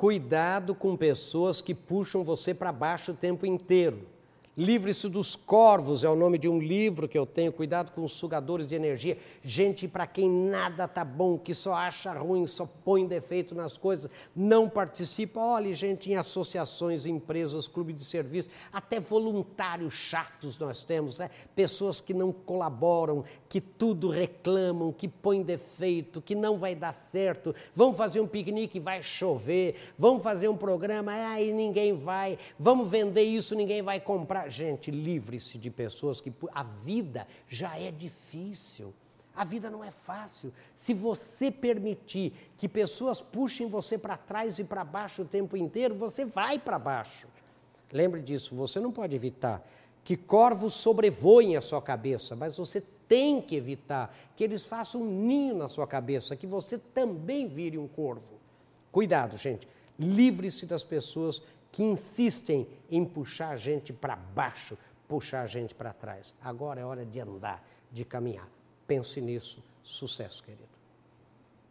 Cuidado com pessoas que puxam você para baixo o tempo inteiro. Livre-se dos corvos é o nome de um livro que eu tenho. Cuidado com os sugadores de energia. Gente para quem nada tá bom, que só acha ruim, só põe defeito nas coisas, não participa. Olhe, gente, em associações, empresas, clube de serviço, até voluntários chatos nós temos, né? pessoas que não colaboram, que tudo reclamam, que põem defeito, que não vai dar certo. Vão fazer um piquenique, vai chover. Vão fazer um programa, aí ninguém vai. Vamos vender isso, ninguém vai comprar gente, livre-se de pessoas que. A vida já é difícil. A vida não é fácil. Se você permitir que pessoas puxem você para trás e para baixo o tempo inteiro, você vai para baixo. Lembre disso, você não pode evitar que corvos sobrevoem a sua cabeça, mas você tem que evitar que eles façam um ninho na sua cabeça, que você também vire um corvo. Cuidado, gente. Livre-se das pessoas que insistem em puxar a gente para baixo, puxar a gente para trás. Agora é hora de andar, de caminhar. Pense nisso. Sucesso, querido.